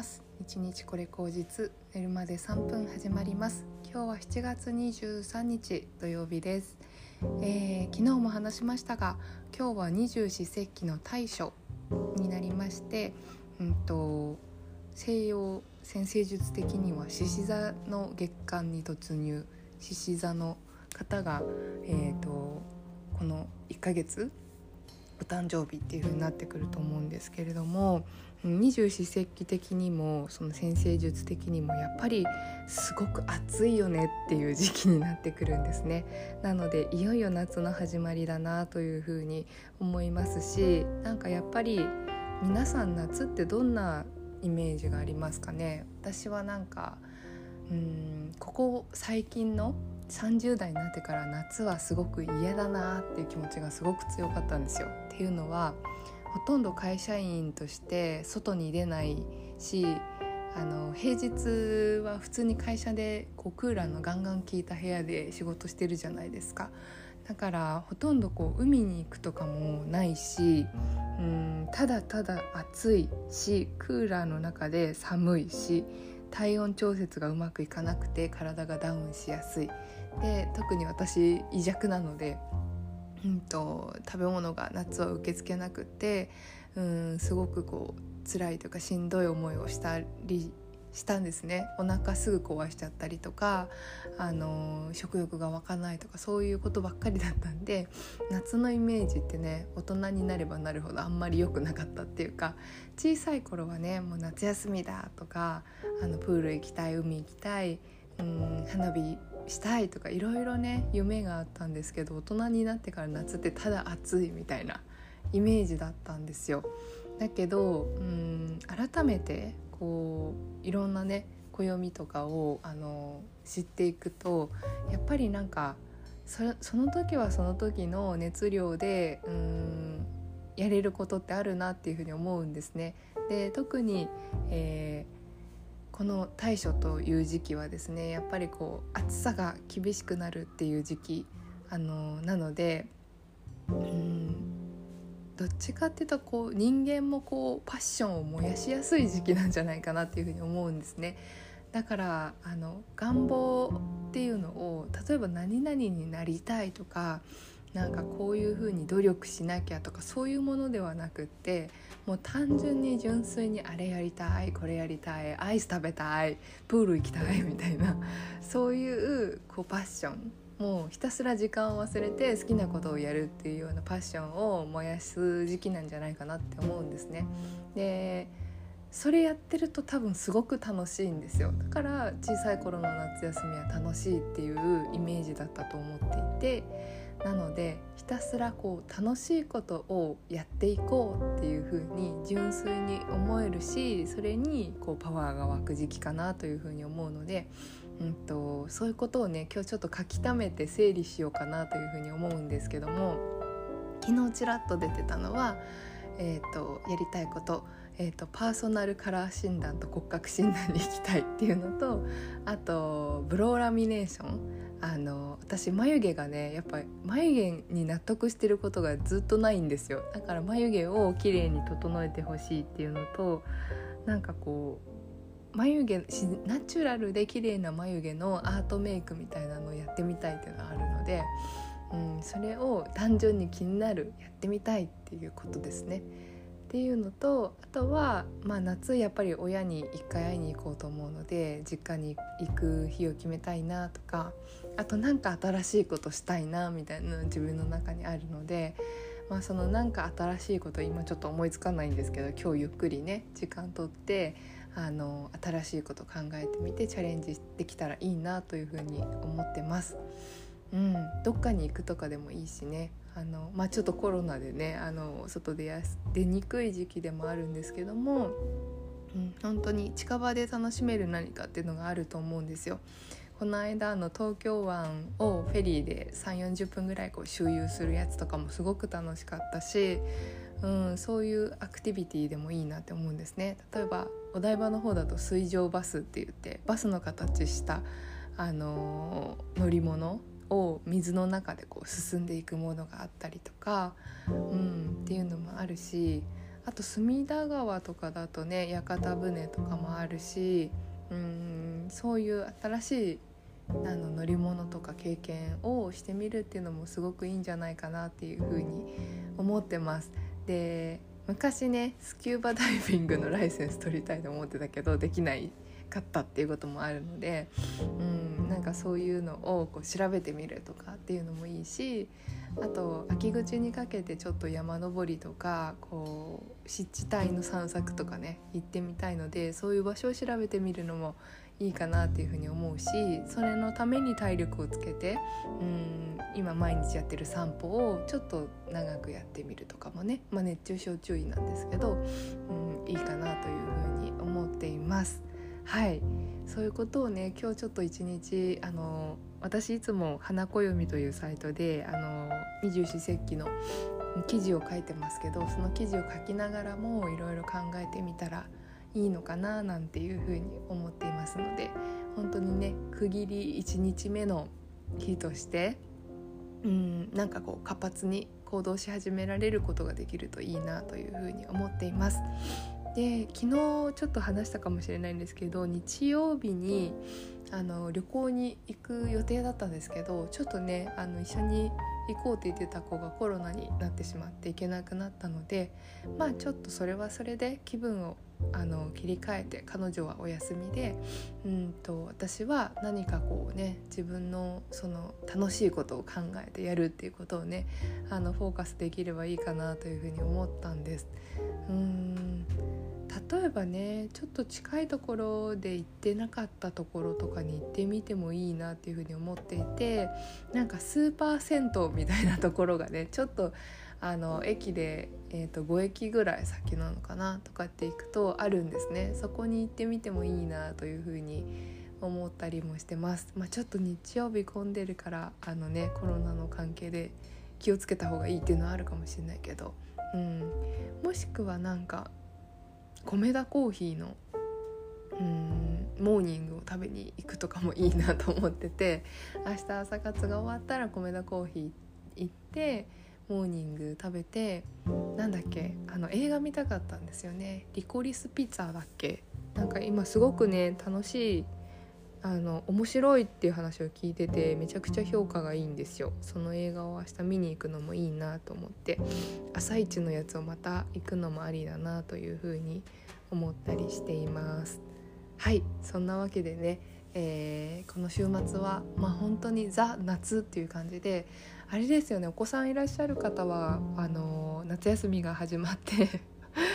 ます。一日これ口実寝るまで3分始まります。今日は7月23日土曜日です、えー、昨日も話しましたが今日は二十四節気の大暑になりましてうんと西洋先生術的には獅子座の月間に突入。獅子座の方がえーとこの1ヶ月誕生日っていう風になってくると思うんですけれども二十四節気的にもその先生術的にもやっぱりすごく暑いよねっていう時期になってくるんですね。なのでいよいよ夏の始まりだなというふうに思いますしなんかやっぱり皆さん夏ってどんなイメージがありますかね？私はなんかうんここ最近の30代になってから夏はすごく嫌だなっていう気持ちがすごく強かったんですよ。っていうのはほとんど会社員として外に出ないしあの平日は普通に会社でこうクーラーのガンガン効いた部屋で仕事してるじゃないですか。だからほとんどこう海に行くとかもないしうんただただ暑いしクーラーの中で寒いし体温調節がうまくいかなくて体がダウンしやすい。で特に私胃弱なので、うんと、食べ物が夏は受け付けなくてうんすごくこう辛いというかしんどい思いをしたりしたんですねお腹すぐ壊しちゃったりとかあの食欲が湧かないとかそういうことばっかりだったんで夏のイメージってね大人になればなるほどあんまり良くなかったっていうか小さい頃はねもう夏休みだとかあのプール行きたい海行きたいうん花火したいとかいろいろね夢があったんですけど大人になってから夏ってただ暑いみたいなイメージだったんですよ。だけどうん改めてこういろんなね暦とかをあの知っていくとやっぱりなんかそその時はその時の熱量でうんやれることってあるなっていうふうに思うんですね。で特に、えーこの大暑という時期はですねやっぱりこう暑さが厳しくなるっていう時期あのなのでうんどっちかっていうとこう人間もこうパッションを燃やしやすい時期なんじゃないかなっていうふうに思うんですね。だからあの願望っていうのを例えば何々になりたいとかなんかこういうふうに努力しなきゃとかそういうものではなくってもう単純に純粋にあれやりたいこれやりたいアイス食べたいプール行きたいみたいなそういうこうパッションもうひたすら時間を忘れて好きなことをやるっていうようなパッションを燃やす時期なんじゃないかなって思うんですね。でそれやってると多分すごく楽しいんですよだから小さい頃の夏休みは楽しいっていうイメージだったと思っていてなのでひたすらこう楽しいことをやっていこうっていう風に純粋に思えるしそれにこうパワーが湧く時期かなという風に思うので、うんと、そういうことをね今日ちょっと書き溜めて整理しようかなという風に思うんですけども昨日ちらっと出てたのは、えーと、やりたいことえーと、パーソナルカラー診断と骨格診断に行きたいっていうのとあとブローラミネーション。あの私眉毛がねやっぱ眉毛に納得してることがずっとないんですよ。だから眉毛を綺麗に整えてほしいっていうのとなんかこう眉毛ナチュラルで綺麗な眉毛のアートメイクみたいなのをやってみたいっていうのがあるので、うん、それを単純に気になるやってみたいっていうことですね。っていうのとあとは、まあ、夏やっぱり親に一回会いに行こうと思うので実家に行く日を決めたいなとかあと何か新しいことしたいなみたいなの自分の中にあるので、まあ、その何か新しいこと今ちょっと思いつかないんですけど今日ゆっくりね時間とってあの新しいこと考えてみてチャレンジできたらいいなというふうに思ってます。うん、どっかに行くとかでもいいしねあの、まあ、ちょっとコロナでねあの外でや出にくい時期でもあるんですけども、うん、本当に近場で楽しめる何かっていうのがあると思うんですよ。この間の東京湾をフェリーで3 4 0分ぐらいこう周遊するやつとかもすごく楽しかったし、うん、そういうアクティビティでもいいなって思うんですね。例えばお台場の方だと水上バスって言ってバスの形したあの乗り物を水の中でこう進んでいくものがあったりとか、うん、っていうのもあるしあと隅田川とかだとね屋形船とかもあるしうんそういう新しいあの乗り物とか経験をしてみるっていうのもすごくいいんじゃないかなっていうふうに思ってます。で昔ねスキューバダイビングのライセンス取りたいと思ってたけどできないかったっていうこともあるのでうんなんかそういうのをこう調べてみるとかっていうのもいいしあと秋口にかけてちょっと山登りとかこう湿地帯の散策とかね行ってみたいのでそういう場所を調べてみるのもいいかなっていうふうに思うしそれのために体力をつけてうん今毎日やってる散歩をちょっと長くやってみるとかもね、まあ、熱中症注意なんですけど、うん、いいかなというふうに思っています。はいそういうことをね今日ちょっと一日あの私いつも「花暦」というサイトであの二十四節気の記事を書いてますけどその記事を書きながらもいろいろ考えてみたらいいのかななんていうふうに思っていますので本当にね区切り1日目の日としてうんなんかこう活発に行動し始められることができるといいなというふうに思っています。で昨日ちょっと話したかもしれないんですけど日曜日にあの旅行に行く予定だったんですけどちょっとねあの一緒に行こうって言ってた子がコロナになってしまって行けなくなったのでまあちょっとそれはそれで気分をあの切り替えて彼女はお休みでうんと私は何かこうね自分のその楽しいことを考えてやるっていうことをねあのフォーカスできればいいかなというふうに思ったんです。うん例えばねちょっと近いところで行ってなかったところとかに行ってみてもいいなっていうふうに思っていてなんかスーパー銭湯みたいなところがねちょっとあの駅で、えーと、5駅ぐらい先なのかなとかって行くとあるんですね。そこに行ってみてもいいなというふうに思ったりもしてます、まあ、ちょっと日曜日混んでるからあのねコロナの関係で気をつけた方がいいっていうのはあるかもしれないけど、うん、もしくはなんか米田コーヒーのうんモーニングを食べに行くとかもいいなと思ってて明日朝活が終わったら米田コーヒー行ってモーニング食べてなんだっけあの映画見たかったんですよね。リコリスピッツァだっけ。なんか今すごくね楽しいあの面白いっていう話を聞いててめちゃくちゃ評価がいいんですよ。その映画を明日見に行くのもいいなと思って。朝一のやつをまた行くのもありだなというふうに思ったりしています。はいそんなわけでね、えー、この週末はまあ本当にザ夏っていう感じであれですよねお子さんいらっしゃる方はあの夏休みが始まって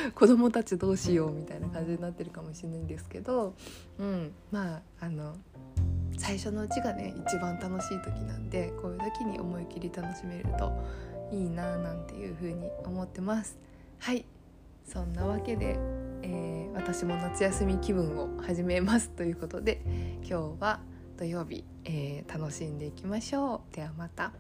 子供たちどうしようみたいな感じになってるかもしれないんですけど、うん、まああの最初のうちがね一番楽しい時なんでこういう時に思い切り楽しめるといいななんていうふうに思ってます。はいそんなわけで、えー、私も夏休み気分を始めますということで今日は土曜日、えー、楽しんでいきましょう。ではまた。